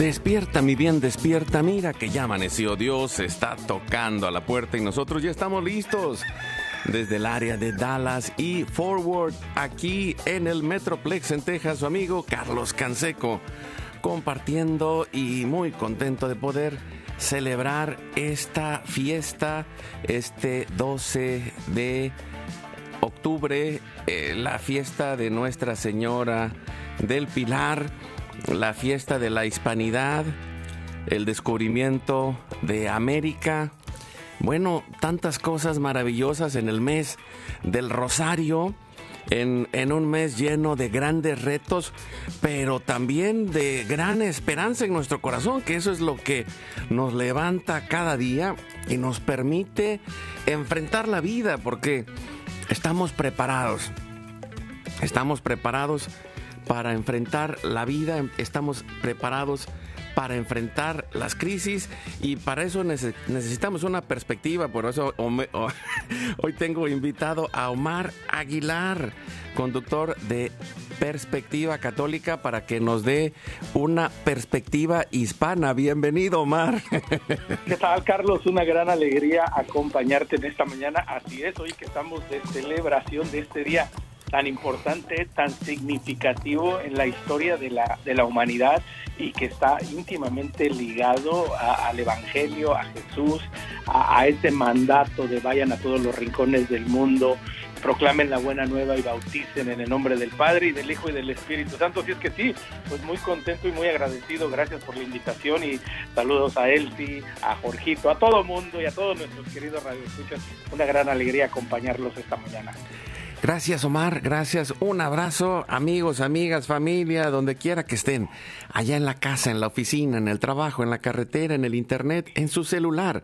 Despierta, mi bien, despierta. Mira que ya amaneció. Dios está tocando a la puerta y nosotros ya estamos listos. Desde el área de Dallas y Forward, aquí en el Metroplex en Texas, su amigo Carlos Canseco, compartiendo y muy contento de poder celebrar esta fiesta este 12 de octubre, eh, la fiesta de Nuestra Señora del Pilar la fiesta de la hispanidad, el descubrimiento de América. Bueno, tantas cosas maravillosas en el mes del Rosario, en, en, un mes lleno de grandes retos, pero también de gran esperanza en nuestro corazón, que eso es lo que nos levanta cada día y nos permite enfrentar la vida, porque estamos preparados. Estamos preparados para enfrentar la vida, estamos preparados para enfrentar las crisis y para eso necesitamos una perspectiva. Por eso hoy tengo invitado a Omar Aguilar, conductor de Perspectiva Católica, para que nos dé una perspectiva hispana. Bienvenido, Omar. ¿Qué tal, Carlos? Una gran alegría acompañarte en esta mañana. Así es, hoy que estamos de celebración de este día tan importante, tan significativo en la historia de la, de la humanidad y que está íntimamente ligado al Evangelio, a Jesús, a, a ese mandato de vayan a todos los rincones del mundo, proclamen la buena nueva y bauticen en el nombre del Padre y del Hijo y del Espíritu Santo. Así es que sí, pues muy contento y muy agradecido. Gracias por la invitación y saludos a Elsie, a Jorgito, a todo mundo y a todos nuestros queridos radioescuchas. Una gran alegría acompañarlos esta mañana. Gracias Omar, gracias. Un abrazo, amigos, amigas, familia, donde quiera que estén, allá en la casa, en la oficina, en el trabajo, en la carretera, en el internet, en su celular,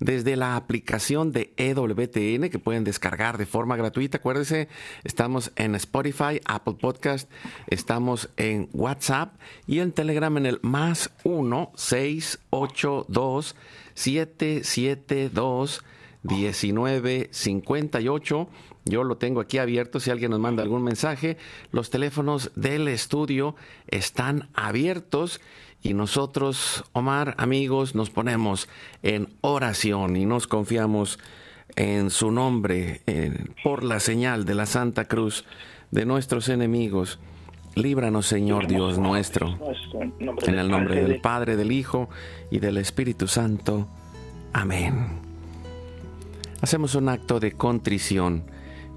desde la aplicación de EWTN que pueden descargar de forma gratuita. Acuérdense, estamos en Spotify, Apple Podcast, estamos en WhatsApp y en Telegram en el más 1 682 772 1958 yo lo tengo aquí abierto si alguien nos manda algún mensaje. Los teléfonos del estudio están abiertos y nosotros, Omar, amigos, nos ponemos en oración y nos confiamos en su nombre, por la señal de la Santa Cruz de nuestros enemigos. Líbranos, Señor Dios nuestro, en el nombre del Padre, del Hijo y del Espíritu Santo. Amén. Hacemos un acto de contrición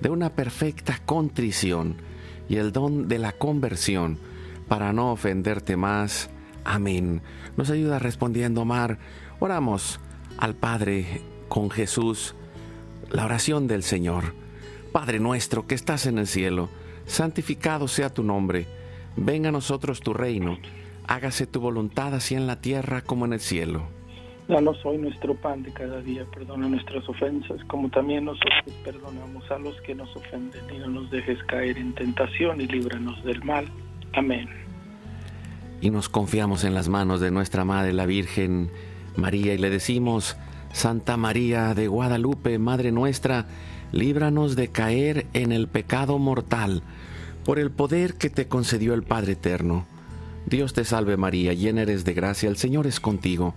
de una perfecta contrición y el don de la conversión para no ofenderte más. Amén. Nos ayuda respondiendo, Mar. Oramos al Padre con Jesús. La oración del Señor. Padre nuestro que estás en el cielo, santificado sea tu nombre. Venga a nosotros tu reino. Hágase tu voluntad así en la tierra como en el cielo. Danos hoy nuestro pan de cada día, perdona nuestras ofensas, como también nosotros perdonamos a los que nos ofenden, y no nos dejes caer en tentación y líbranos del mal. Amén. Y nos confiamos en las manos de nuestra Madre, la Virgen María, y le decimos, Santa María de Guadalupe, Madre nuestra, líbranos de caer en el pecado mortal, por el poder que te concedió el Padre Eterno. Dios te salve María, llena eres de gracia, el Señor es contigo.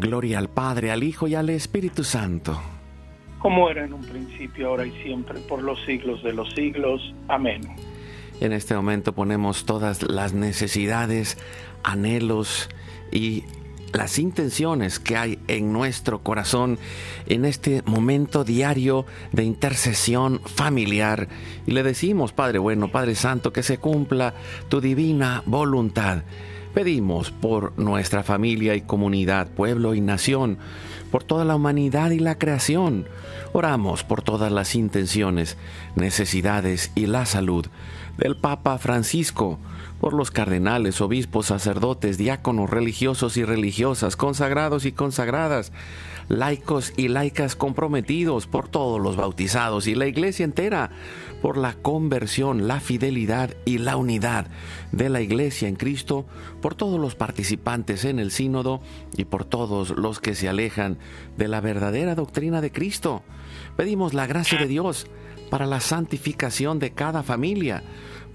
Gloria al Padre, al Hijo y al Espíritu Santo. Como era en un principio, ahora y siempre, por los siglos de los siglos. Amén. En este momento ponemos todas las necesidades, anhelos y las intenciones que hay en nuestro corazón en este momento diario de intercesión familiar. Y le decimos, Padre bueno, Padre Santo, que se cumpla tu divina voluntad. Pedimos por nuestra familia y comunidad, pueblo y nación, por toda la humanidad y la creación. Oramos por todas las intenciones, necesidades y la salud del Papa Francisco, por los cardenales, obispos, sacerdotes, diáconos, religiosos y religiosas, consagrados y consagradas, laicos y laicas comprometidos, por todos los bautizados y la iglesia entera, por la conversión, la fidelidad y la unidad de la iglesia en Cristo, por todos los participantes en el sínodo y por todos los que se alejan de la verdadera doctrina de Cristo. Pedimos la gracia de Dios para la santificación de cada familia,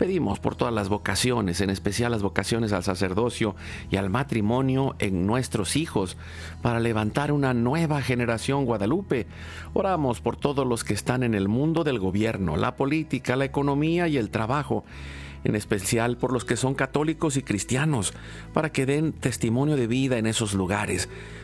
Pedimos por todas las vocaciones, en especial las vocaciones al sacerdocio y al matrimonio en nuestros hijos, para levantar una nueva generación guadalupe. Oramos por todos los que están en el mundo del gobierno, la política, la economía y el trabajo en especial por los que son católicos y cristianos, para que den testimonio de vida en esos lugares,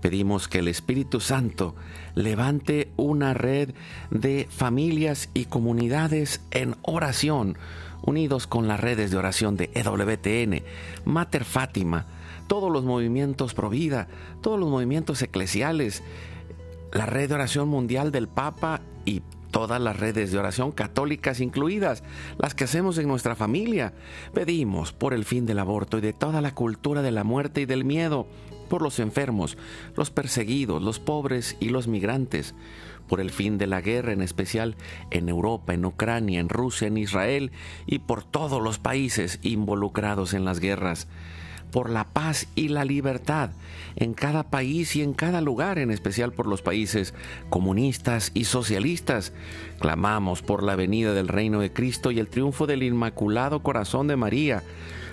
Pedimos que el Espíritu Santo levante una red de familias y comunidades en oración, unidos con las redes de oración de EWTN, Mater Fátima, todos los movimientos pro vida, todos los movimientos eclesiales, la red de oración mundial del Papa y todas las redes de oración católicas incluidas, las que hacemos en nuestra familia. Pedimos por el fin del aborto y de toda la cultura de la muerte y del miedo por los enfermos, los perseguidos, los pobres y los migrantes, por el fin de la guerra, en especial en Europa, en Ucrania, en Rusia, en Israel y por todos los países involucrados en las guerras, por la paz y la libertad en cada país y en cada lugar, en especial por los países comunistas y socialistas. Clamamos por la venida del reino de Cristo y el triunfo del Inmaculado Corazón de María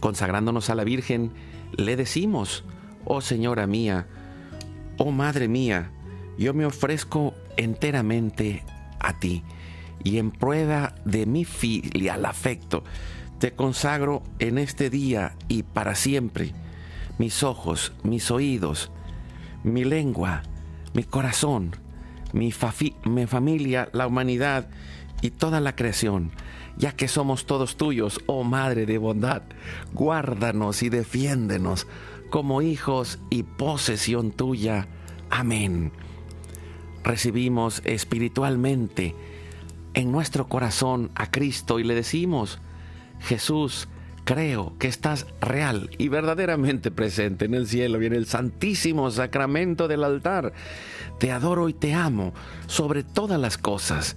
consagrándonos a la Virgen, le decimos, oh Señora mía, oh Madre mía, yo me ofrezco enteramente a ti y en prueba de mi filial afecto, te consagro en este día y para siempre mis ojos, mis oídos, mi lengua, mi corazón, mi, mi familia, la humanidad y toda la creación ya que somos todos tuyos, oh Madre de bondad, guárdanos y defiéndenos como hijos y posesión tuya. Amén. Recibimos espiritualmente en nuestro corazón a Cristo y le decimos, Jesús, creo que estás real y verdaderamente presente en el cielo y en el santísimo sacramento del altar. Te adoro y te amo sobre todas las cosas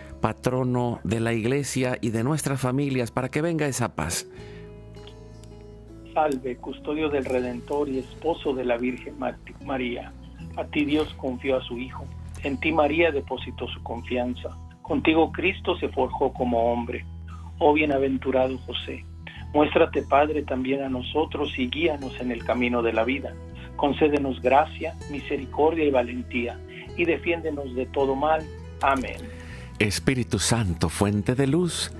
patrono de la iglesia y de nuestras familias, para que venga esa paz. Salve, custodio del Redentor y esposo de la Virgen María. A ti Dios confió a su Hijo. En ti María depositó su confianza. Contigo Cristo se forjó como hombre. Oh bienaventurado José, muéstrate Padre también a nosotros y guíanos en el camino de la vida. Concédenos gracia, misericordia y valentía, y defiéndenos de todo mal. Amén. Espíritu Santo, fuente de luz,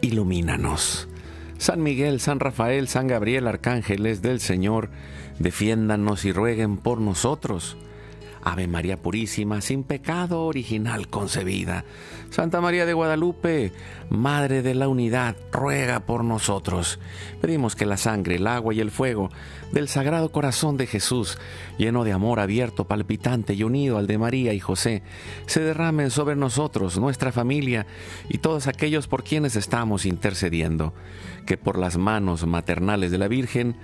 ilumínanos. San Miguel, San Rafael, San Gabriel, arcángeles del Señor, defiéndanos y rueguen por nosotros. Ave María Purísima, sin pecado original concebida. Santa María de Guadalupe, Madre de la Unidad, ruega por nosotros. Pedimos que la sangre, el agua y el fuego del Sagrado Corazón de Jesús, lleno de amor abierto, palpitante y unido al de María y José, se derramen sobre nosotros, nuestra familia y todos aquellos por quienes estamos intercediendo. Que por las manos maternales de la Virgen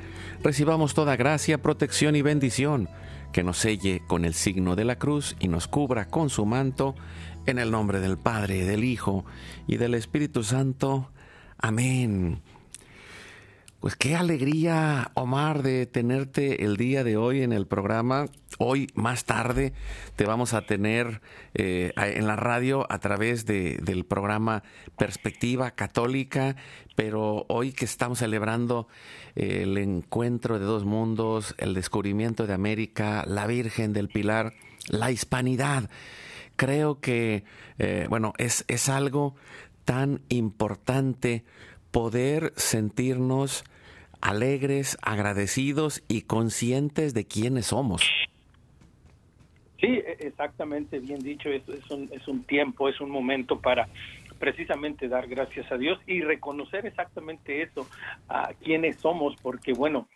recibamos toda gracia, protección y bendición que nos selle con el signo de la cruz y nos cubra con su manto, en el nombre del Padre, del Hijo y del Espíritu Santo. Amén. Pues qué alegría, Omar, de tenerte el día de hoy en el programa. Hoy, más tarde, te vamos a tener eh, en la radio a través del programa Perspectiva Católica, pero hoy que estamos celebrando el encuentro de dos mundos, el descubrimiento de América, la Virgen del Pilar, la hispanidad, creo que, eh, bueno, es, es algo tan importante poder sentirnos alegres, agradecidos y conscientes de quiénes somos. Sí, e, exactamente, bien dicho, es, es, un, es un tiempo, es un momento para precisamente dar gracias a Dios y reconocer exactamente eso, a quiénes somos, porque bueno,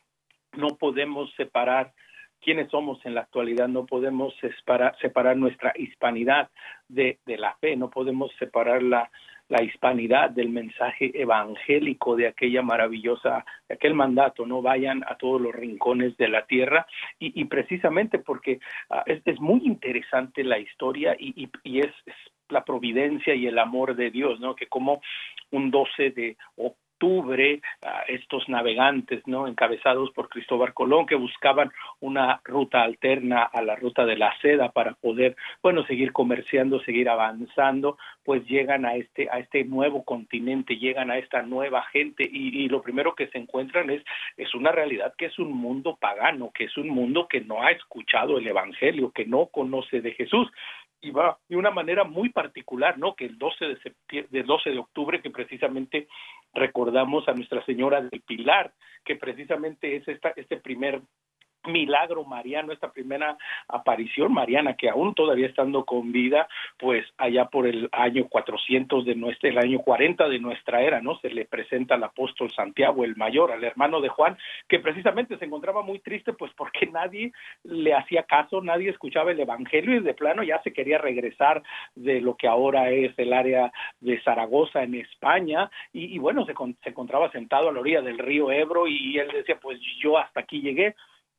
no podemos separar quiénes somos en la actualidad, no podemos separar, nuestra hispanidad de, de la fe, no podemos separar la, la hispanidad del mensaje evangélico de aquella maravillosa, de aquel mandato, no vayan a todos los rincones de la tierra. Y, precisamente porque ah, es, muy interesante la historia y, y, es, es, la providencia y el amor de Dios, ¿no? Que como un 12 de octubre a estos navegantes no encabezados por Cristóbal Colón que buscaban una ruta alterna a la ruta de la seda para poder bueno seguir comerciando seguir avanzando pues llegan a este a este nuevo continente llegan a esta nueva gente y, y lo primero que se encuentran es es una realidad que es un mundo pagano que es un mundo que no ha escuchado el evangelio que no conoce de Jesús y va de una manera muy particular, ¿no? Que el 12 de septiembre, 12 de octubre, que precisamente recordamos a Nuestra Señora del Pilar, que precisamente es esta, este primer milagro mariano, esta primera aparición mariana que aún todavía estando con vida, pues allá por el año 400 de nuestra, el año 40 de nuestra era, ¿no? Se le presenta al apóstol Santiago el mayor, al hermano de Juan, que precisamente se encontraba muy triste pues porque nadie le hacía caso, nadie escuchaba el evangelio y de plano ya se quería regresar de lo que ahora es el área de Zaragoza en España y, y bueno, se, se encontraba sentado a la orilla del río Ebro y él decía pues yo hasta aquí llegué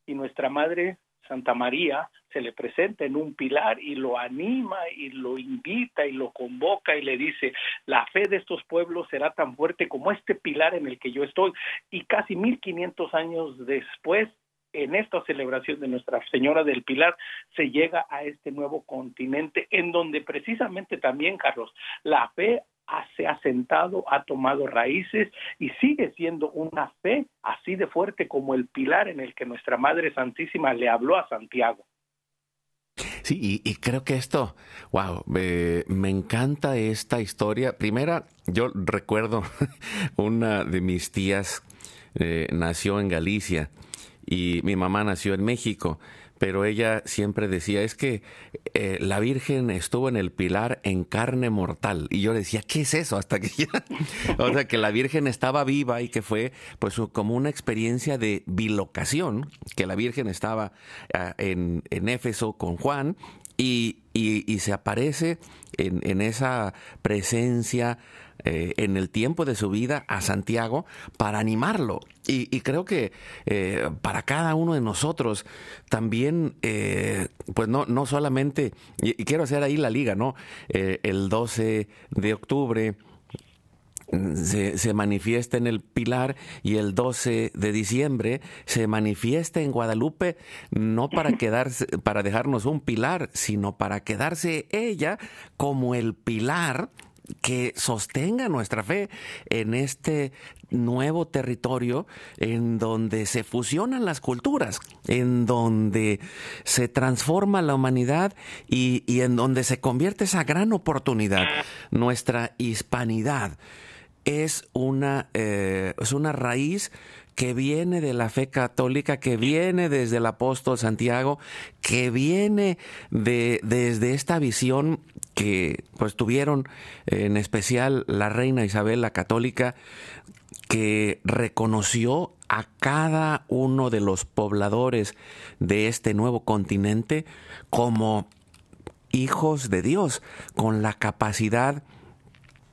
y nuestra Madre Santa María se le presenta en un pilar y lo anima y lo invita y lo convoca y le dice, la fe de estos pueblos será tan fuerte como este pilar en el que yo estoy. Y casi 1500 años después, en esta celebración de Nuestra Señora del Pilar, se llega a este nuevo continente en donde precisamente también, Carlos, la fe se ha sentado, ha tomado raíces y sigue siendo una fe así de fuerte como el pilar en el que nuestra Madre Santísima le habló a Santiago. Sí, y, creo que esto, wow, me encanta esta historia. Primera, yo recuerdo una de mis tías eh, nació en Galicia y mi mamá nació en México pero ella siempre decía, es que eh, la Virgen estuvo en el pilar en carne mortal. Y yo decía, ¿qué es eso? Hasta que ya, o sea, que la Virgen estaba viva y que fue pues como una experiencia de bilocación, que la Virgen estaba ah, en, en Éfeso con Juan y, y, se aparece en, en esa presencia eh, en el tiempo de su vida a Santiago para animarlo. Y, creo que eh, para cada uno de nosotros también, eh, pues no, no solamente, y, quiero hacer ahí la liga, ¿no? el 12 de octubre. Se, se, manifiesta en el Pilar y el 12 de diciembre se manifiesta en Guadalupe no para quedarse para dejarnos un pilar, sino para quedarse ella como el pilar que sostenga nuestra fe en este nuevo territorio en donde se fusionan las culturas, en donde se transforma la humanidad y, en donde se convierte esa gran oportunidad, nuestra hispanidad. Es una, eh, es una raíz que viene de la fe católica, que viene desde el apóstol Santiago, que viene de, desde esta visión que pues tuvieron en especial la reina Isabel la católica, que reconoció a cada uno de los pobladores de este nuevo continente como hijos de Dios, con la capacidad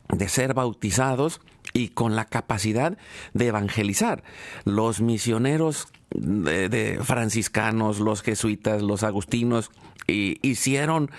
de ser bautizados y con la capacidad de evangelizar. Los misioneros de, franciscanos, los jesuitas, los agustinos, y hicieron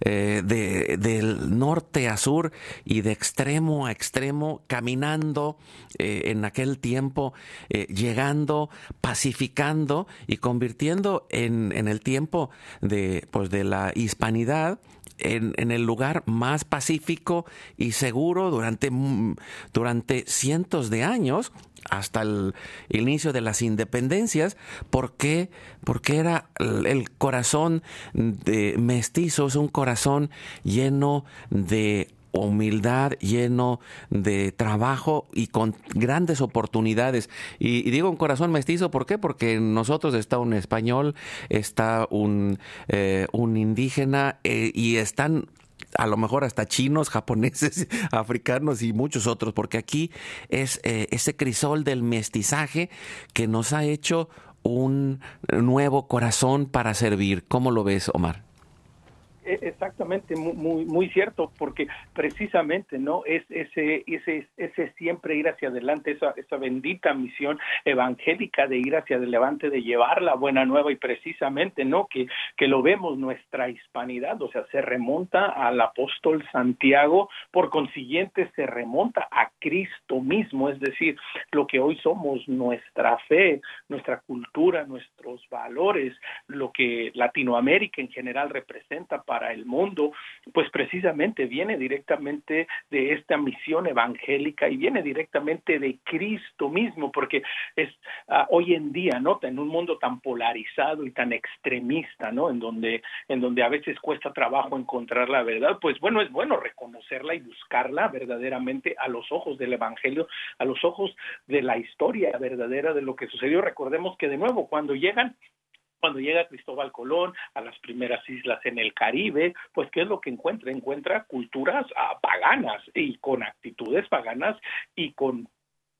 eh, de, del norte a sur y de extremo a extremo, caminando eh, en aquel tiempo, eh, llegando, pacificando y convirtiendo en, en el tiempo de, pues, de la hispanidad en, el lugar más pacífico y seguro durante, mm, durante cientos de años hasta el inicio de las independencias, porque, porque era el corazón de mestizos, un corazón lleno de humildad, lleno de trabajo y con grandes oportunidades. Y, digo un corazón mestizo, ¿por qué? Porque en nosotros está un español, está un, eh, un indígena eh, y están a lo mejor hasta chinos, japoneses, africanos y muchos otros, porque aquí es eh, ese crisol del mestizaje que nos ha hecho un nuevo corazón para servir. ¿Cómo lo ves, Omar? E, exactamente, muy, muy cierto, porque precisamente no es ese, ese, ese siempre ir hacia adelante, esa, esa bendita misión evangélica de ir hacia adelante, de llevar la buena nueva y precisamente no que, que lo vemos nuestra hispanidad, o sea, se remonta al apóstol Santiago, por consiguiente se remonta a Cristo mismo, es decir, lo que hoy somos, nuestra fe, nuestra cultura, nuestros valores, lo que Latinoamérica en general representa para el mundo, pues precisamente viene directamente de esta misión evangélica y viene directamente de Cristo mismo, porque es ah, hoy en día, ¿no? En un mundo tan polarizado y tan extremista, ¿no? En donde, en donde a veces cuesta trabajo encontrar la verdad, pues bueno, es bueno reconocerla y buscarla verdaderamente a los ojos del Evangelio, a los ojos de la historia verdadera de lo que sucedió. Recordemos que de nuevo, cuando llegan cuando llega Cristóbal Colón a las primeras islas en el Caribe, pues ¿qué es lo que encuentra? Encuentra culturas ah, paganas y con actitudes paganas y con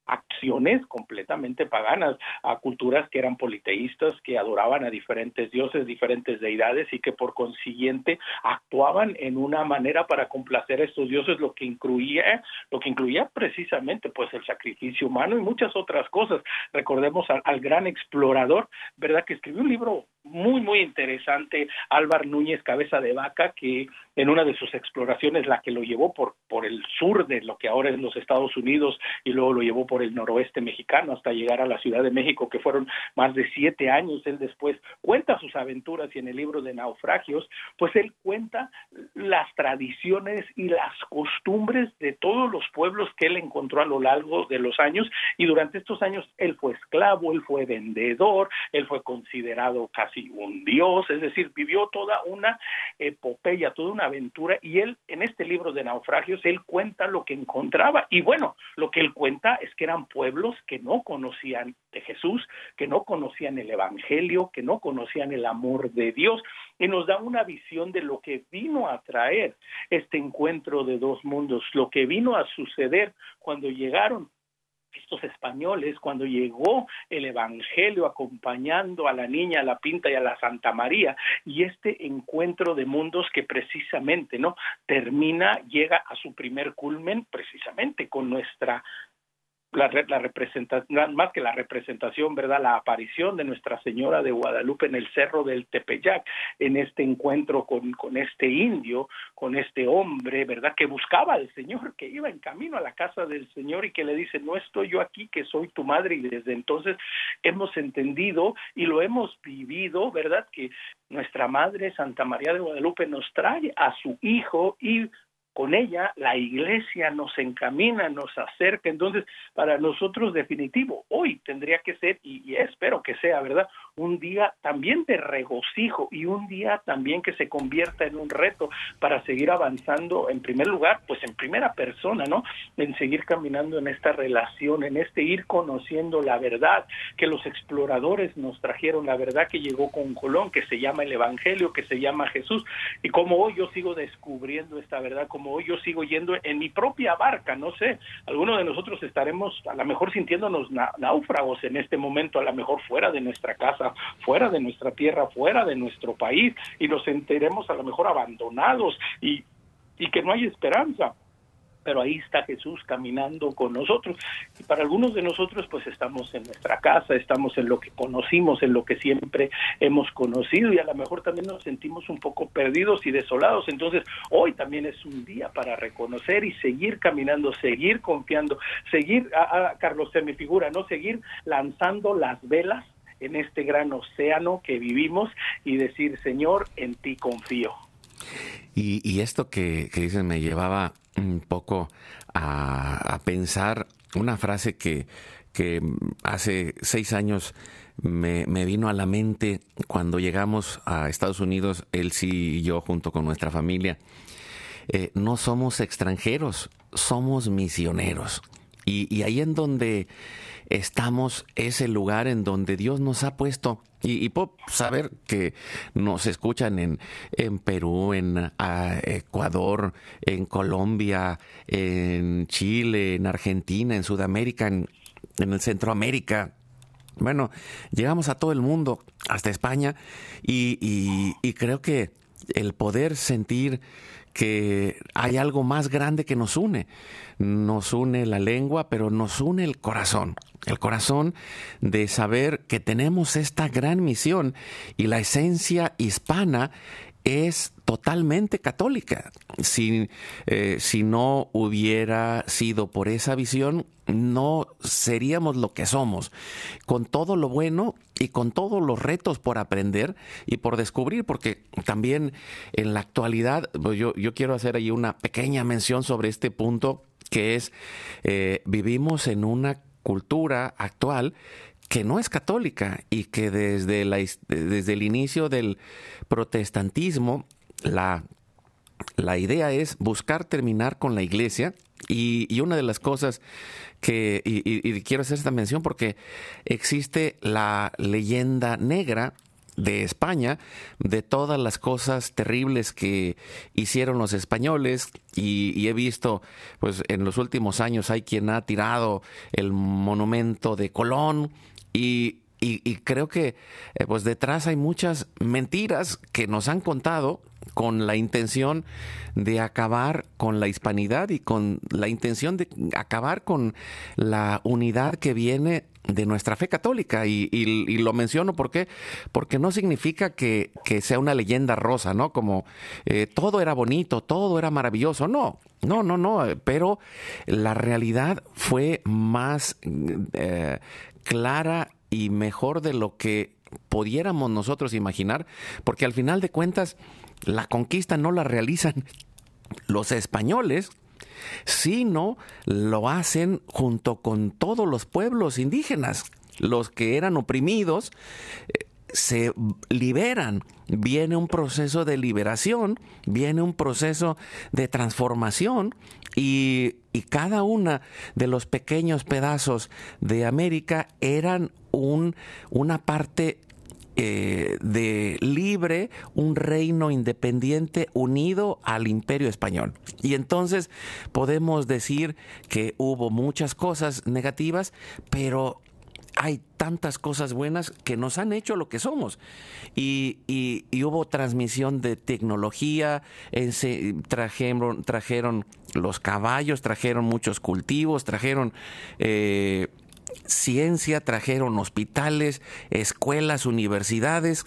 acciones completamente paganas a culturas que eran politeístas, que adoraban a diferentes dioses, diferentes deidades y que por consiguiente actuaban en una manera para complacer a estos dioses, lo que incluía, lo que incluía precisamente pues el sacrificio humano y muchas otras cosas. Recordemos al, al gran explorador, ¿verdad? Que escribió un libro muy, muy interesante, Álvar Núñez Cabeza de Vaca, que en una de sus exploraciones, la que lo llevó por, por el sur de lo que ahora es los Estados Unidos y luego lo llevó por el noroeste mexicano hasta llegar a la Ciudad de México, que fueron más de siete años. Él después cuenta sus aventuras y en el libro de naufragios, pues él cuenta las tradiciones y las costumbres de todos los pueblos que él encontró a lo largo de los años y durante estos años él fue esclavo, él fue vendedor, él fue considerado casi un dios, es decir, vivió toda una epopeya, toda una aventura y él en este libro de naufragios, él cuenta lo que encontraba. Y bueno, lo que él cuenta es que eran pueblos que no conocían de Jesús, que no conocían el Evangelio, que no conocían el amor de Dios y nos da una visión de lo que vino a traer este encuentro de dos mundos, lo que vino a suceder cuando llegaron estos españoles, cuando llegó el Evangelio acompañando a la niña, a la Pinta y a la Santa María, y este encuentro de mundos que precisamente, ¿no? Termina, llega a su primer culmen precisamente con nuestra la, la representación, más que la representación, ¿verdad? La aparición de Nuestra Señora de Guadalupe en el Cerro del Tepeyac, en este encuentro con, con este indio, con este hombre, ¿verdad? Que buscaba al Señor, que iba en camino a la casa del Señor y que le dice, no estoy yo aquí, que soy tu madre. Y desde entonces hemos entendido y lo hemos vivido, ¿verdad? Que nuestra Madre Santa María de Guadalupe nos trae a su Hijo y con ella la iglesia nos encamina, nos acerca. Entonces, para nosotros definitivo, hoy tendría que ser, y, espero que sea, ¿verdad? Un día también de regocijo y un día también que se convierta en un reto para seguir avanzando, en primer lugar, pues en primera persona, ¿no? En seguir caminando en esta relación, en este ir conociendo la verdad que los exploradores nos trajeron, la verdad que llegó con Colón, que se llama el Evangelio, que se llama Jesús, y como hoy yo sigo descubriendo esta verdad, hoy yo sigo yendo en mi propia barca, no sé, algunos de nosotros estaremos a lo mejor sintiéndonos náufragos en este momento, a lo mejor fuera de nuestra casa, fuera de nuestra tierra, fuera de nuestro país, y nos sentiremos a lo mejor abandonados y, y que no hay esperanza pero ahí está Jesús caminando con nosotros. Y para algunos de nosotros, pues estamos en nuestra casa, estamos en lo que conocimos, en lo que siempre hemos conocido y a lo mejor también nos sentimos un poco perdidos y desolados. Entonces, hoy también es un día para reconocer y seguir caminando, seguir confiando, seguir, a, Carlos, se me figura, ¿no? Seguir lanzando las velas en este gran océano que vivimos y decir, Señor, en ti confío. Y, esto que, que dices me llevaba un poco a, pensar una frase que, que hace seis años me, vino a la mente cuando llegamos a Estados Unidos, él sí y yo junto con nuestra familia. Eh, no somos extranjeros, somos misioneros. Y, y ahí en donde estamos es el lugar en donde Dios nos ha puesto. Y, puedo saber que nos escuchan en, en Perú, en ah, Ecuador, en Colombia, en Chile, en Argentina, en Sudamérica, en, en el Centroamérica, bueno, llegamos a todo el mundo, hasta España, y, creo que el poder sentir que hay algo más grande que nos une. Nos une la lengua, pero nos une el corazón. El corazón de saber que tenemos esta gran misión y la esencia hispana es totalmente católica. Si, eh, si no hubiera sido por esa visión, no seríamos lo que somos, con todo lo bueno y con todos los retos por aprender y por descubrir, porque también en la actualidad, pues yo, yo quiero hacer ahí una pequeña mención sobre este punto, que es, eh, vivimos en una cultura actual que no es católica y que desde, desde el inicio del protestantismo la, la idea es buscar terminar con la iglesia y, una de las cosas que, y, quiero hacer esta mención porque existe la leyenda negra de España, de todas las cosas terribles que hicieron los españoles y, he visto, pues en los últimos años hay quien ha tirado el monumento de Colón y, creo que eh, pues detrás hay muchas mentiras que nos han contado con la intención de acabar con la hispanidad y con la intención de acabar con la unidad que viene de nuestra fe católica. Y, lo menciono porque, porque no significa que, sea una leyenda rosa, ¿no? Como eh, todo era bonito, todo era maravilloso. No, no, no, no. Pero la realidad fue más eh, clara y mejor de lo que pudiéramos nosotros imaginar, porque al final de cuentas la conquista no la realizan los españoles, sino lo hacen junto con todos los pueblos indígenas, los que eran oprimidos. Se liberan, viene un proceso de liberación, viene un proceso de transformación y, y cada una de los pequeños pedazos de América eran un, una parte eh, de libre, un reino independiente unido al imperio español. Y entonces podemos decir que hubo muchas cosas negativas, pero hay tantas cosas buenas que nos han hecho lo que somos. Y, hubo transmisión de tecnología, trajeron, trajeron los caballos, trajeron muchos cultivos, trajeron eh, ciencia, trajeron hospitales, escuelas, universidades.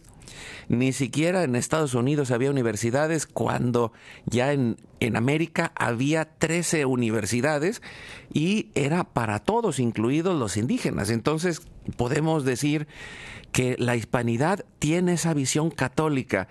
Ni siquiera en Estados Unidos había universidades cuando ya en, en, América había 13 universidades y era para todos, incluidos los indígenas. Entonces podemos decir que la hispanidad tiene esa visión católica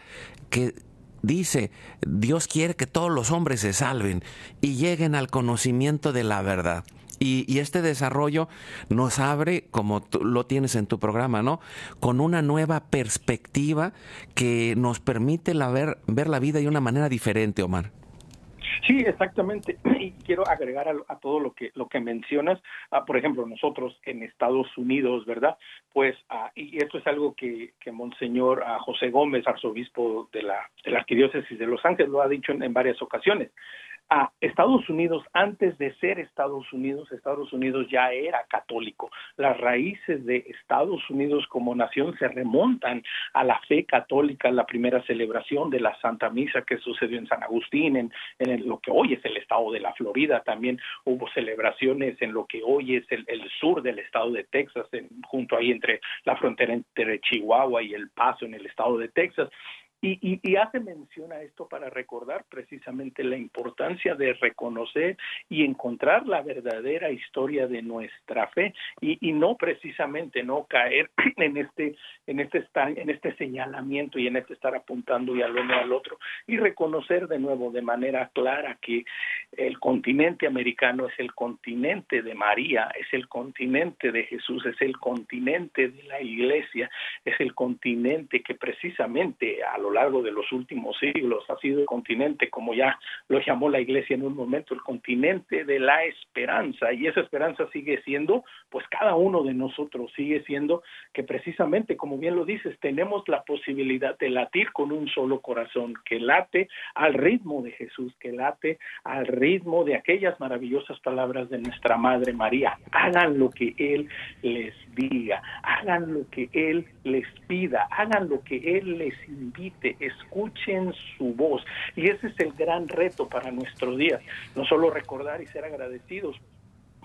que dice, Dios quiere que todos los hombres se salven y lleguen al conocimiento de la verdad. Y, este desarrollo nos abre, como tú lo tienes en tu programa, ¿no? Con una nueva perspectiva que nos permite la ver, ver la vida de una manera diferente, Omar. Sí, exactamente. Y quiero agregar a, todo lo que lo que mencionas. Ah, por ejemplo, nosotros en Estados Unidos, ¿verdad? Pues, ah, y esto es algo que, que Monseñor José Gómez, arzobispo de la, de la Arquidiócesis de Los Ángeles, lo ha dicho en varias ocasiones a Estados Unidos, antes de ser Estados Unidos, Estados Unidos ya era católico. Las raíces de Estados Unidos como nación se remontan a la fe católica, la primera celebración de la Santa Misa que sucedió en San Agustín, en, lo que hoy es el estado de la Florida. También hubo celebraciones en lo que hoy es el, sur del estado de Texas, junto ahí entre la frontera entre Chihuahua y El Paso en el estado de Texas. Y, hace mención a esto para recordar precisamente la importancia de reconocer y encontrar la verdadera historia de nuestra fe. Y, no precisamente no caer en este en este en este señalamiento y en este estar apuntando y al uno al otro. Y reconocer de nuevo de manera clara que el continente americano es el continente de María, es el continente de Jesús, es el continente de la Iglesia, es el continente que precisamente a lo largo de los últimos siglos ha sido el continente, como ya lo llamó la Iglesia en un momento, el continente de la esperanza. Y esa esperanza sigue siendo, pues cada uno de nosotros sigue siendo que precisamente, como bien lo dices, tenemos la posibilidad de latir con un solo corazón, que late al ritmo de Jesús, que late al ritmo de aquellas maravillosas palabras de nuestra Madre María. Hagan lo que Él les diga, hagan lo que Él les pida, hagan lo que Él les escuchen su voz. Y ese es el gran reto para nuestros días, no solo recordar y ser agradecidos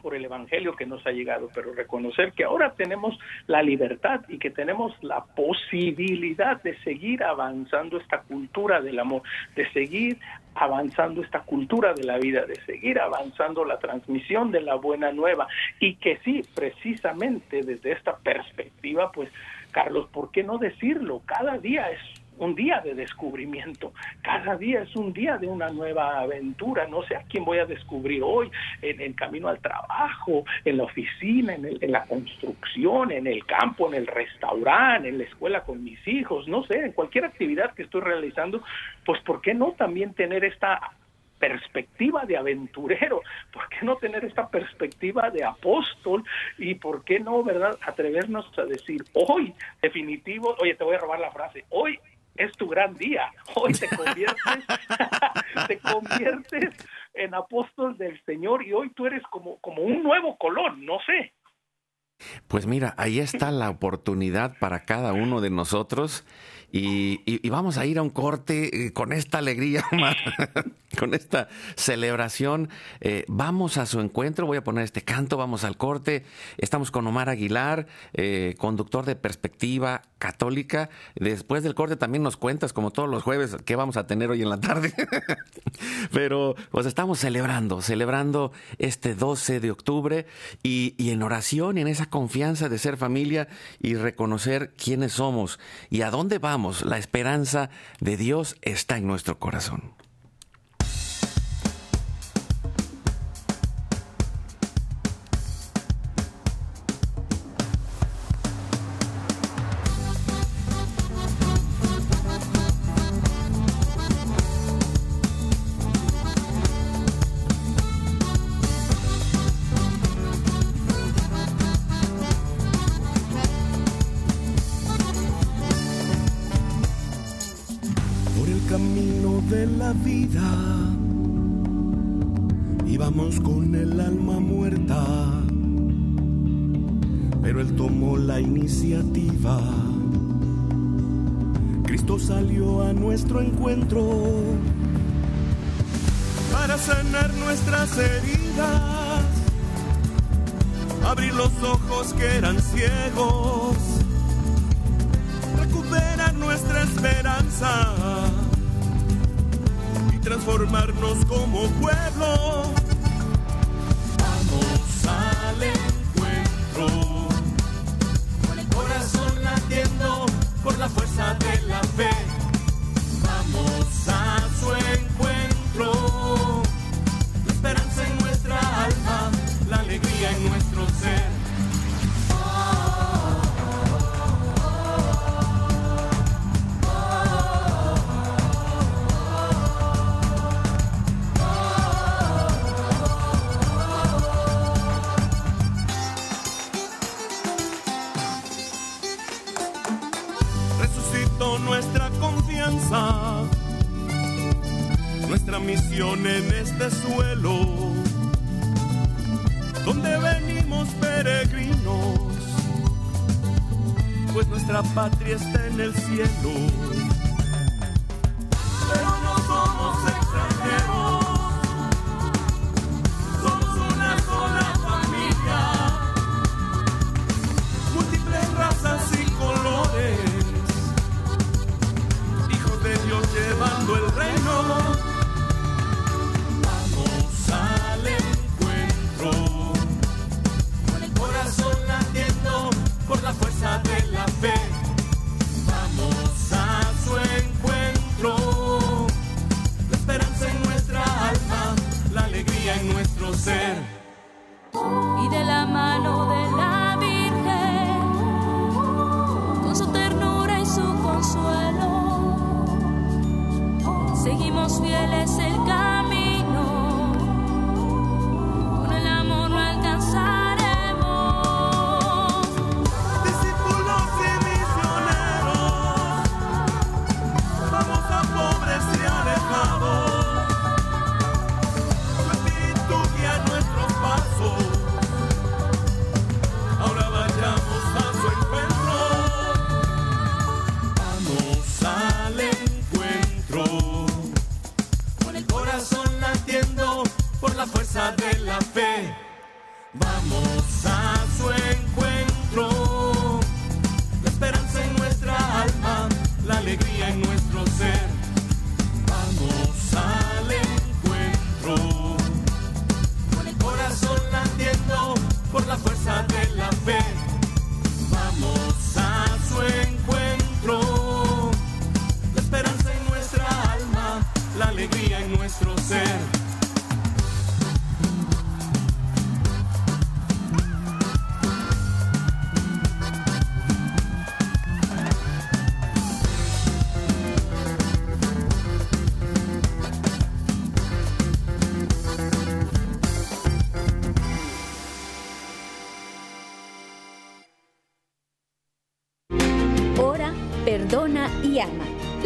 por el Evangelio que nos ha llegado, pero reconocer que ahora tenemos la libertad y que tenemos la posibilidad de seguir avanzando esta cultura del amor, de seguir avanzando esta cultura de la vida, de seguir avanzando la transmisión de la buena nueva y que sí, precisamente desde esta perspectiva, pues Carlos, ¿por qué no decirlo? Cada día es un día de descubrimiento. Cada día es un día de una nueva aventura. No sé a quién voy a descubrir hoy en el camino al trabajo, en la oficina, en, en la construcción, en el campo, en el restaurante, en la escuela con mis hijos, no sé, en cualquier actividad que estoy realizando, pues ¿por qué no también tener esta perspectiva de aventurero? ¿Por qué no tener esta perspectiva de apóstol? ¿Y por qué no, verdad, atrevernos a decir, hoy, definitivo, oye, te voy a robar la frase, hoy es tu gran día, hoy te conviertes, te conviertes en apóstol del Señor y hoy tú eres como, como un nuevo Colón, no sé. Pues mira, ahí está la oportunidad para cada uno de nosotros y, vamos a ir a un corte eh, con esta alegría, con esta celebración. Eh, vamos a su encuentro, voy a poner este canto, vamos al corte. Estamos con Omar Aguilar, eh, conductor de Perspectiva Católica. Después del corte también nos cuentas, como todos los jueves, qué vamos a tener hoy en la tarde. Pero pues estamos celebrando, celebrando este 12 de octubre y, y en oración en esa confianza de ser familia y reconocer quiénes somos y a dónde vamos la esperanza de Dios está en nuestro corazón. Nuestro encuentro para sanar nuestras heridas, abrir los ojos que eran ciegos, recuperar nuestra esperanza y transformarnos como pueblo. La fuerza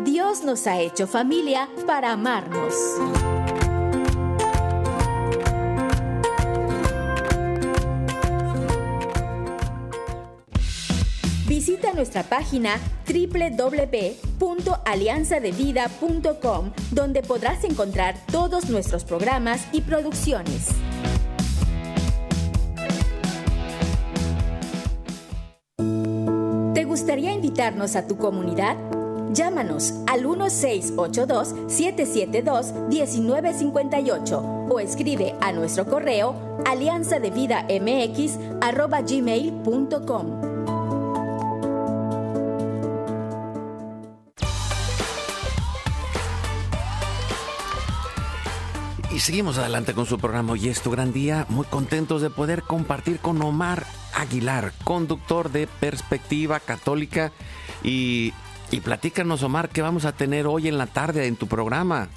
Dios nos ha hecho familia para amarnos. Visita nuestra página www.alianzadevida.com donde podrás encontrar todos nuestros programas y producciones. ¿Te gustaría invitarnos a tu comunidad? Llámanos al 1682-772-1958 o escribe a nuestro correo alianzadevidamx.gmail.com. Y seguimos adelante con su programa Hoy es tu gran día. Muy contentos de poder compartir con Omar Aguilar, conductor de Perspectiva Católica. Y, y platícanos, Omar, ¿qué vamos a tener hoy en la tarde en tu programa?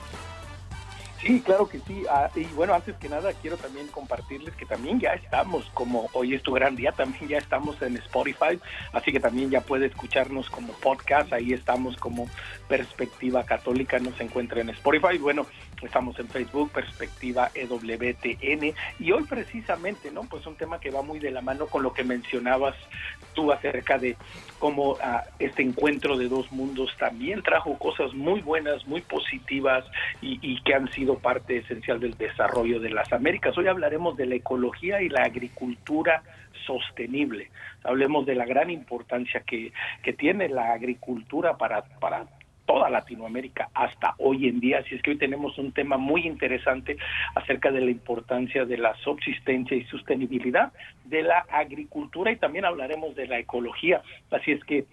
Sí, claro que sí. Ah, y bueno, antes que nada quiero también compartirles que también ya estamos, como hoy es tu gran día, también ya estamos en Spotify, así que también ya puede escucharnos como podcast, ahí estamos como Perspectiva Católica, nos encuentra en Spotify. Bueno, estamos en Facebook, Perspectiva EWTN, y hoy precisamente, ¿no? Pues un tema que va muy de la mano con lo que mencionabas tú acerca de cómo ah, este encuentro de dos mundos también trajo cosas muy buenas, muy positivas y, y que han sido parte esencial del desarrollo de las Américas. Hoy hablaremos de la ecología y la agricultura sostenible. Hablemos de la gran importancia que, que tiene la agricultura para, para toda Latinoamérica hasta hoy en día. Así es que hoy tenemos un tema muy interesante acerca de la importancia de la subsistencia y sostenibilidad de la agricultura y también hablaremos de la ecología. Así es que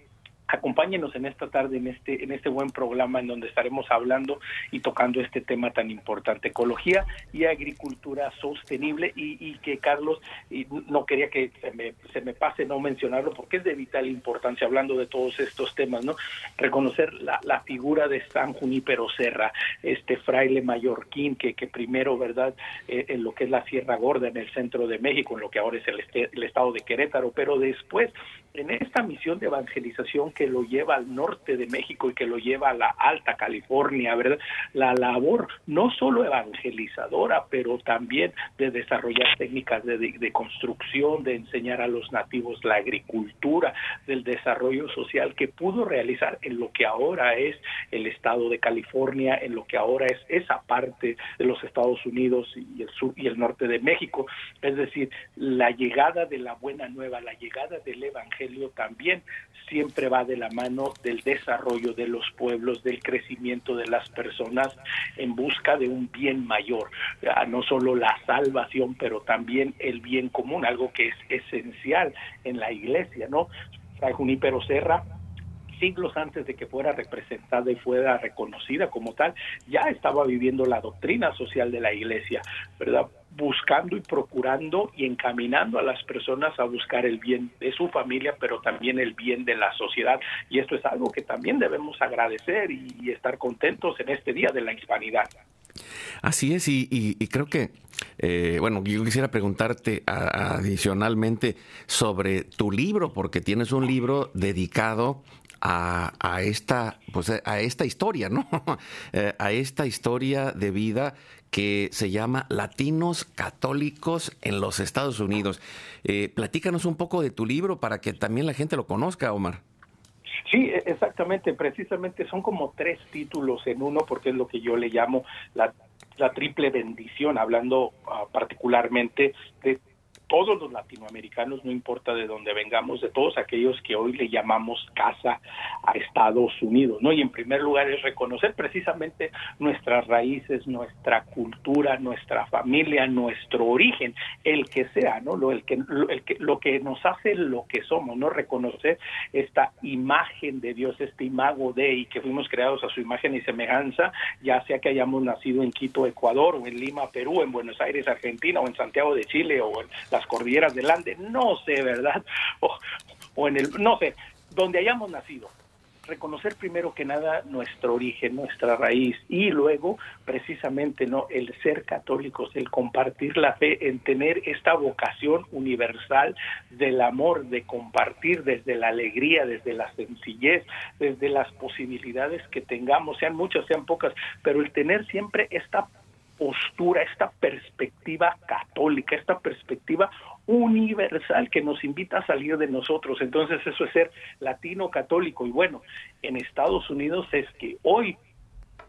acompáñenos en esta tarde en este en este buen programa en donde estaremos hablando y tocando este tema tan importante ecología y agricultura sostenible. Y, que Carlos y no quería que se me, se me pase no mencionarlo porque es de vital importancia hablando de todos estos temas no reconocer la, la figura de San Junípero Serra este fraile mallorquín que, que primero verdad eh, en lo que es la Sierra Gorda en el centro de México en lo que ahora es el, este, el estado de Querétaro pero después en esta misión de evangelización que lo lleva al norte de México y que lo lleva a la Alta California, ¿verdad? La labor no solo evangelizadora, pero también de desarrollar técnicas de, de, construcción, de enseñar a los nativos la agricultura, del desarrollo social que pudo realizar en lo que ahora es el estado de California, en lo que ahora es esa parte de los Estados Unidos y el sur y el norte de México. Es decir, la llegada de la buena nueva, la llegada del evangelio también siempre va de la mano del desarrollo de los pueblos, del crecimiento de las personas en busca de un bien mayor, no solo la salvación, pero también el bien común, algo que es esencial en la iglesia, ¿no? Junípero Serra siglos antes de que fuera representada y fuera reconocida como tal, ya estaba viviendo la doctrina social de la iglesia, ¿verdad? buscando y procurando y encaminando a las personas a buscar el bien de su familia, pero también el bien de la sociedad. Y esto es algo que también debemos agradecer y, estar contentos en este Día de la Hispanidad. Así es, y, creo que, eh, bueno, yo quisiera preguntarte adicionalmente sobre tu libro, porque tienes un libro dedicado a, a, esta, pues a esta historia, ¿no? Eh, a esta historia de vida que se llama Latinos Católicos en los Estados Unidos. Eh, platícanos un poco de tu libro para que también la gente lo conozca, Omar. Sí, exactamente, precisamente son como tres títulos en uno, porque es lo que yo le llamo la, triple bendición, hablando uh, particularmente de todos los latinoamericanos, no importa de dónde vengamos, de todos aquellos que hoy le llamamos casa a Estados Unidos, ¿no? Y en primer lugar es reconocer precisamente nuestras raíces, nuestra cultura, nuestra familia, nuestro origen, el que sea, ¿no? Lo, el que, lo, el que, lo que nos hace lo que somos, ¿no? Reconocer esta imagen de Dios, este imago de y que fuimos creados a su imagen y semejanza, ya sea que hayamos nacido en Quito, Ecuador, o en Lima, Perú, en Buenos Aires, Argentina, o en Santiago de Chile, o en cordilleras del Ande, no sé, ¿verdad? O, o en el, no sé, donde hayamos nacido, reconocer primero que nada nuestro origen, nuestra raíz y luego precisamente no el ser católicos, el compartir la fe, en tener esta vocación universal del amor, de compartir desde la alegría, desde la sencillez, desde las posibilidades que tengamos, sean muchas, sean pocas, pero el tener siempre esta postura, esta perspectiva católica, esta perspectiva universal que nos invita a salir de nosotros. Entonces eso es ser latino católico. Y bueno, en Estados Unidos es que hoy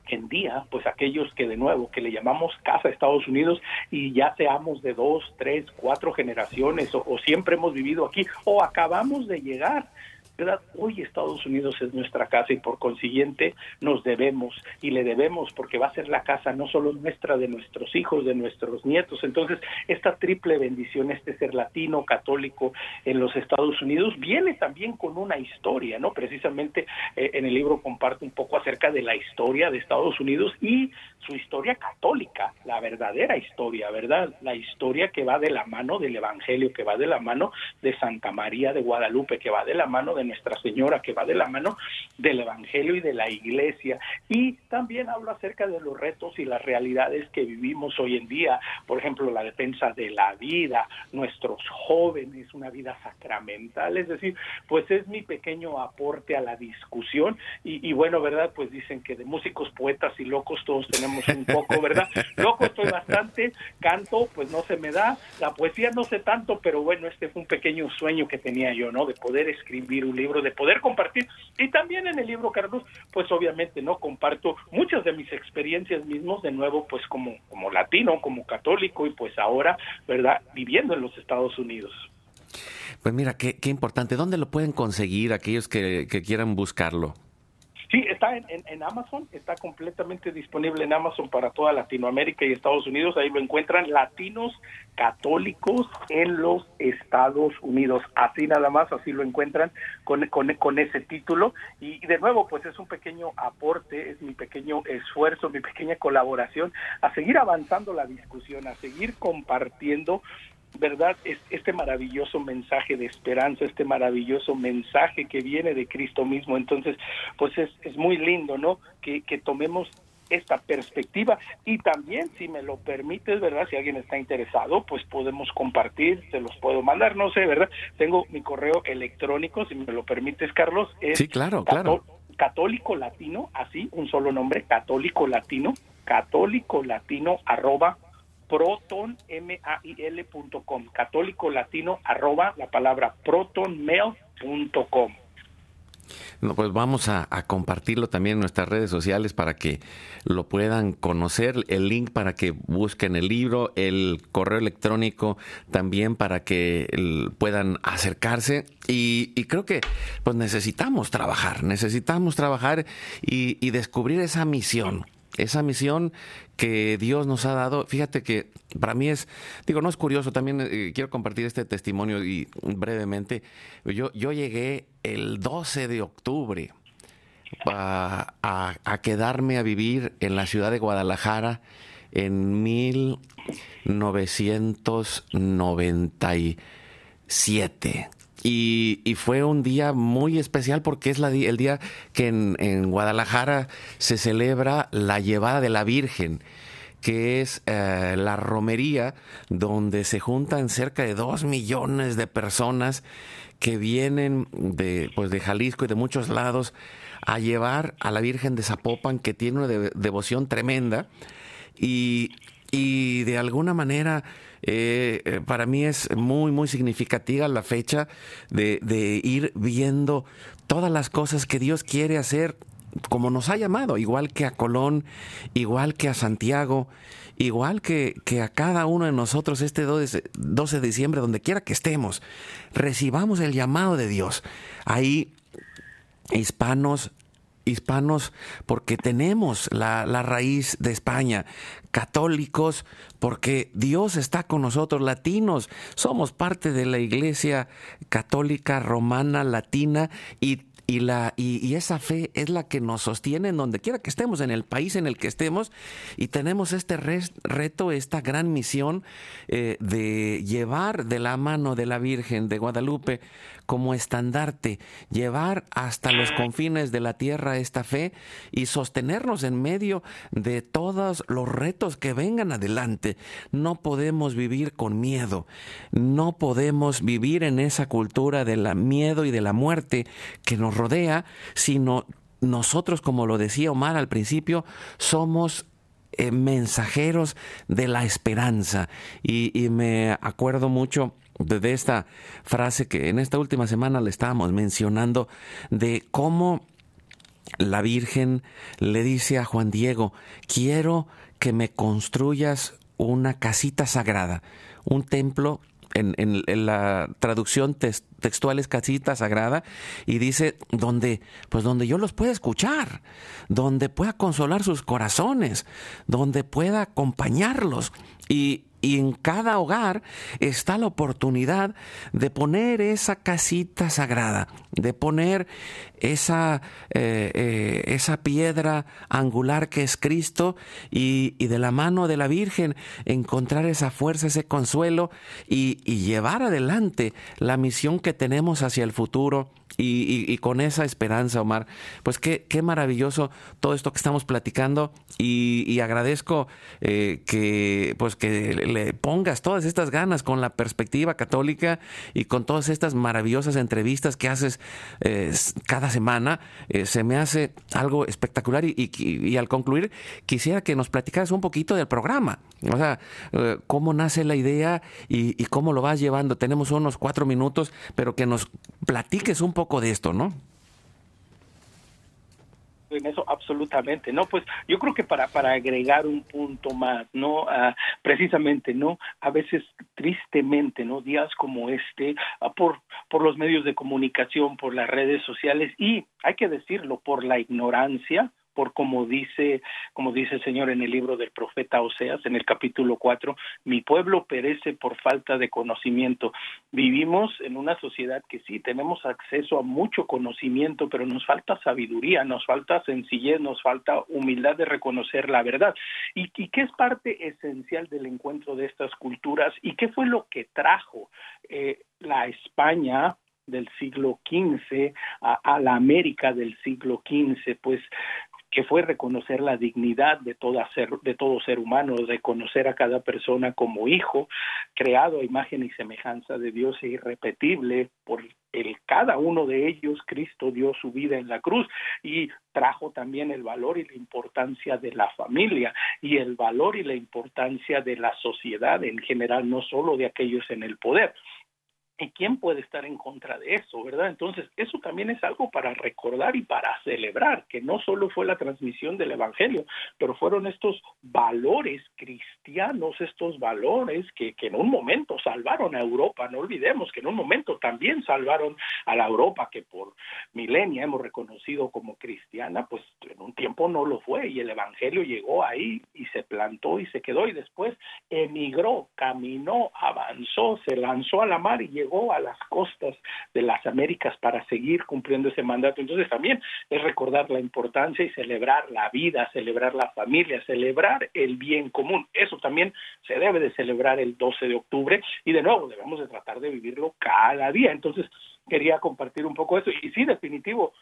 en día, pues aquellos que de nuevo, que le llamamos casa Estados Unidos y ya seamos de dos, tres, cuatro generaciones o, o siempre hemos vivido aquí o acabamos de llegar, Hoy Estados Unidos es nuestra casa y por consiguiente nos debemos y le debemos porque va a ser la casa no solo nuestra, de nuestros hijos, de nuestros nietos. Entonces, esta triple bendición, este ser latino, católico en los Estados Unidos, viene también con una historia, ¿no? Precisamente eh, en el libro comparto un poco acerca de la historia de Estados Unidos y su historia católica, la verdadera historia, ¿verdad? La historia que va de la mano del Evangelio, que va de la mano de Santa María de Guadalupe, que va de la mano de nuestra Señora, que va de la mano del Evangelio y de la Iglesia. Y también hablo acerca de los retos y las realidades que vivimos hoy en día, por ejemplo, la defensa de la vida, nuestros jóvenes, una vida sacramental, es decir, pues es mi pequeño aporte a la discusión y, y bueno, ¿verdad? Pues dicen que de músicos, poetas y locos todos tenemos un poco, ¿verdad? Loco estoy bastante, canto, pues no se me da, la poesía no sé tanto, pero bueno, este fue un pequeño sueño que tenía yo, ¿no? De poder escribir un libro, de poder compartir. Y también en el libro, Carlos, pues obviamente, ¿no? Comparto muchas de mis experiencias mismos, de nuevo, pues como, como latino, como católico y pues ahora, ¿verdad? Viviendo en los Estados Unidos. Pues mira, qué, qué importante. ¿Dónde lo pueden conseguir aquellos que, que quieran buscarlo? Sí, está en, en, Amazon, está completamente disponible en Amazon para toda Latinoamérica y Estados Unidos. Ahí lo encuentran latinos católicos en los Estados Unidos. Así nada más, así lo encuentran con, con, ese título. Y, de nuevo, pues es un pequeño aporte, es mi pequeño esfuerzo, mi pequeña colaboración a seguir avanzando la discusión, a seguir compartiendo ¿verdad? Es este maravilloso mensaje de esperanza, este maravilloso mensaje que viene de Cristo mismo. Entonces, pues es, es muy lindo, ¿no? Que, que tomemos esta perspectiva y también si me lo permites, ¿verdad? Si alguien está interesado, pues podemos compartir, se los puedo mandar, no sé, ¿verdad? Tengo mi correo electrónico, si me lo permites, Carlos. Es sí, claro, claro. Católico latino, así, un solo nombre, católico latino, católico latino arroba protonmail.com, católico latino arroba la palabra protonmail.com. No, pues vamos a, compartirlo también en nuestras redes sociales para que lo puedan conocer, el link para que busquen el libro, el correo electrónico también para que puedan acercarse y, creo que pues necesitamos trabajar, necesitamos trabajar y descubrir esa misión esa misión que Dios nos ha dado. Fíjate que para mí es, digo, no es curioso, también eh, quiero compartir este testimonio y brevemente. Yo, yo llegué el 12 de octubre a, quedarme a vivir en la ciudad de Guadalajara en 1997. Y, fue un día muy especial porque es la, el día que en, en, Guadalajara se celebra la llevada de la Virgen, que es eh, la romería donde se juntan cerca de dos millones de personas que vienen de, pues de Jalisco y de muchos lados a llevar a la Virgen de Zapopan, que tiene una de, devoción tremenda. Y, y de alguna manera eh, para mí es muy, muy significativa la fecha de, ir viendo todas las cosas que Dios quiere hacer como nos ha llamado, igual que a Colón, igual que a Santiago, igual que, que a cada uno de nosotros este 12 de diciembre, donde quiera que estemos, recibamos el llamado de Dios. Ahí hispanos, hispanos porque tenemos la, la, raíz de España, católicos porque Dios está con nosotros, latinos, somos parte de la iglesia católica romana latina y y, la, y, esa fe es la que nos sostiene en donde quiera que estemos, en el país en el que estemos, y tenemos este reto, esta gran misión eh, de llevar de la mano de la Virgen de Guadalupe como estandarte, llevar hasta los confines de la tierra esta fe y sostenernos en medio de todos los retos que vengan adelante. No podemos vivir con miedo, no podemos vivir en esa cultura del miedo y de la muerte que nos rodea, sino nosotros, como lo decía Omar al principio, somos eh, mensajeros de la esperanza. Y, y, me acuerdo mucho de esta frase que en esta última semana le estábamos mencionando, de cómo la Virgen le dice a Juan Diego, quiero que me construyas una casita sagrada, un templo en, la traducción textual es casita sagrada y dice donde pues donde yo los pueda escuchar donde pueda consolar sus corazones donde pueda acompañarlos y, y en cada hogar está la oportunidad de poner esa casita sagrada, de poner esa, eh, eh, esa piedra angular que es Cristo y, de la mano de la Virgen encontrar esa fuerza, ese consuelo y, llevar adelante la misión que tenemos hacia el futuro. Y, con esa esperanza, Omar, pues qué, qué maravilloso todo esto que estamos platicando y, agradezco eh, que pues que le pongas todas estas ganas con la perspectiva católica y con todas estas maravillosas entrevistas que haces cada semana, eh, se me hace algo espectacular y, al concluir quisiera que nos platicaras un poquito del programa, o sea, eh, cómo nace la idea y, y cómo lo vas llevando. Tenemos unos cuatro minutos, pero que nos platiques un poco de esto, ¿no? en eso absolutamente no pues yo creo que para para agregar un punto más no ah, precisamente no a veces tristemente no días como este ah, por por los medios de comunicación por las redes sociales y hay que decirlo por la ignorancia por como dice, como dice el Señor en el libro del profeta Oseas, en el capítulo 4, mi pueblo perece por falta de conocimiento. Vivimos en una sociedad que sí, tenemos acceso a mucho conocimiento, pero nos falta sabiduría, nos falta sencillez, nos falta humildad de reconocer la verdad. ¿Y, qué es parte esencial del encuentro de estas culturas? ¿Y qué fue lo que trajo eh, la España del siglo XV a, la América del siglo XV, pues que fue reconocer la dignidad de, toda ser, de todo ser humano, reconocer a cada persona como hijo, creado a imagen y semejanza de Dios e irrepetible por el cada uno de ellos Cristo dio su vida en la cruz y trajo también el valor y la importancia de la familia y el valor y la importancia de la sociedad en general, no solo de aquellos en el poder. ¿Y quién puede estar en contra de eso, verdad? Entonces, eso también es algo para recordar y para celebrar, que no solo fue la transmisión del Evangelio, pero fueron estos valores cristianos, estos valores que, en un momento salvaron a Europa. No olvidemos que en un momento también salvaron a la Europa, que por milenia hemos reconocido como cristiana, pues en un tiempo no lo fue y el Evangelio llegó ahí y se plantó y se quedó y después emigró, caminó, avanzó, se lanzó a la mar y llegó a las costas de las Américas para seguir cumpliendo ese mandato. Entonces también es recordar la importancia y celebrar la vida, celebrar la familia, celebrar el bien común. Eso también se debe de celebrar el 12 de octubre y de nuevo debemos de tratar de vivirlo cada día. Entonces quería compartir un poco eso y sí, definitivo,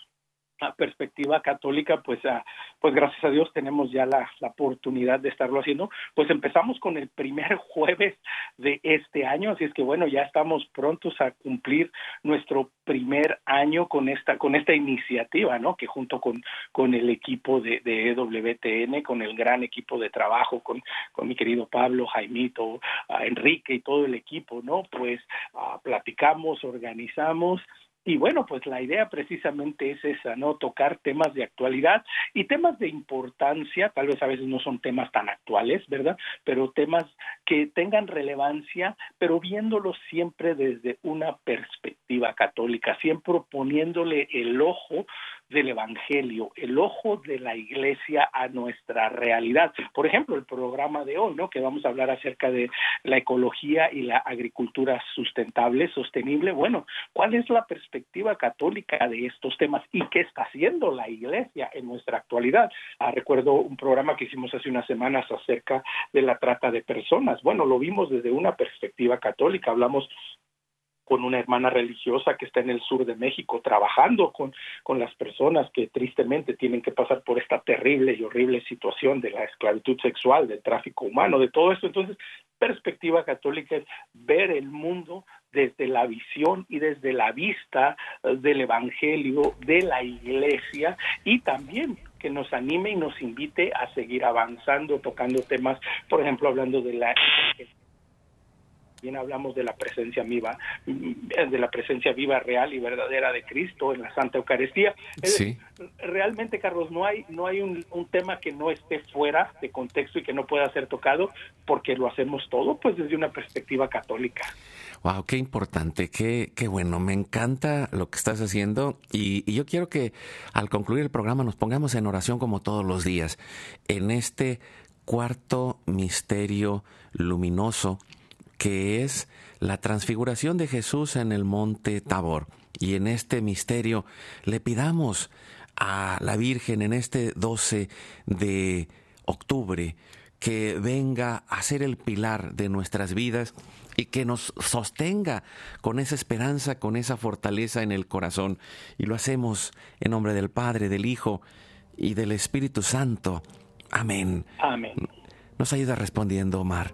perspectiva católica, pues, ah, pues gracias a Dios tenemos ya la, la, oportunidad de estarlo haciendo. Pues empezamos con el primer jueves de este año, así es que bueno, ya estamos prontos a cumplir nuestro primer año con esta con esta iniciativa, ¿no? Que junto con con el equipo de, de EWTN, con el gran equipo de trabajo, con, con mi querido Pablo, Jaimito, Enrique y todo el equipo, ¿no? Pues ah, platicamos, organizamos Y bueno, pues la idea precisamente es esa, ¿no? Tocar temas de actualidad y temas de importancia, tal vez a veces no son temas tan actuales, ¿verdad? Pero temas que tengan relevancia, pero viéndolos siempre desde una perspectiva católica, siempre poniéndole el ojo del Evangelio, el ojo de la Iglesia a nuestra realidad. Por ejemplo, el programa de hoy, ¿no? Que vamos a hablar acerca de la ecología y la agricultura sustentable, sostenible. Bueno, ¿cuál es la perspectiva católica de estos temas y qué está haciendo la Iglesia en nuestra actualidad? Ah, recuerdo un programa que hicimos hace unas semanas acerca de la trata de personas. Bueno, lo vimos desde una perspectiva católica. Hablamos con una hermana religiosa que está en el sur de México trabajando con, con las personas que tristemente tienen que pasar por esta terrible y horrible situación de la esclavitud sexual, del tráfico humano, de todo esto. Entonces, perspectiva católica es ver el mundo desde la visión y desde la vista eh, del Evangelio, de la Iglesia y también que nos anime y nos invite a seguir avanzando, tocando temas, por ejemplo, hablando de la bien hablamos de la presencia viva, de la presencia viva, real y verdadera de Cristo en la Santa Eucaristía. Sí. Realmente, Carlos, no hay, no hay un, tema que no esté fuera de contexto y que no pueda ser tocado, porque lo hacemos todo, pues desde una perspectiva católica. Wow, qué importante, qué, qué bueno, me encanta lo que estás haciendo y, y yo quiero que al concluir el programa nos pongamos en oración como todos los días, en este cuarto misterio luminoso que es la transfiguración de Jesús en el monte Tabor. Y en este misterio le pidamos a la Virgen en este 12 de octubre que venga a ser el pilar de nuestras vidas y que nos sostenga con esa esperanza, con esa fortaleza en el corazón. Y lo hacemos en nombre del Padre, del Hijo y del Espíritu Santo. Amén. Amén. Nos ayuda respondiendo, Omar.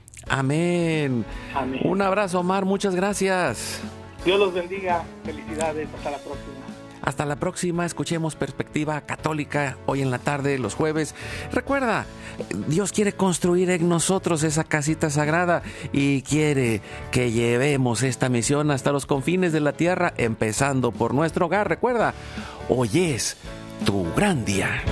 Amén. Amén. Un abrazo, Omar. Muchas gracias. Dios los bendiga. Felicidades. Hasta la próxima. Hasta la próxima, escuchemos Perspectiva Católica hoy en la tarde, los jueves. Recuerda, Dios quiere construir en nosotros esa casita sagrada y quiere que llevemos esta misión hasta los confines de la tierra, empezando por nuestro hogar. Recuerda, hoy es tu gran día.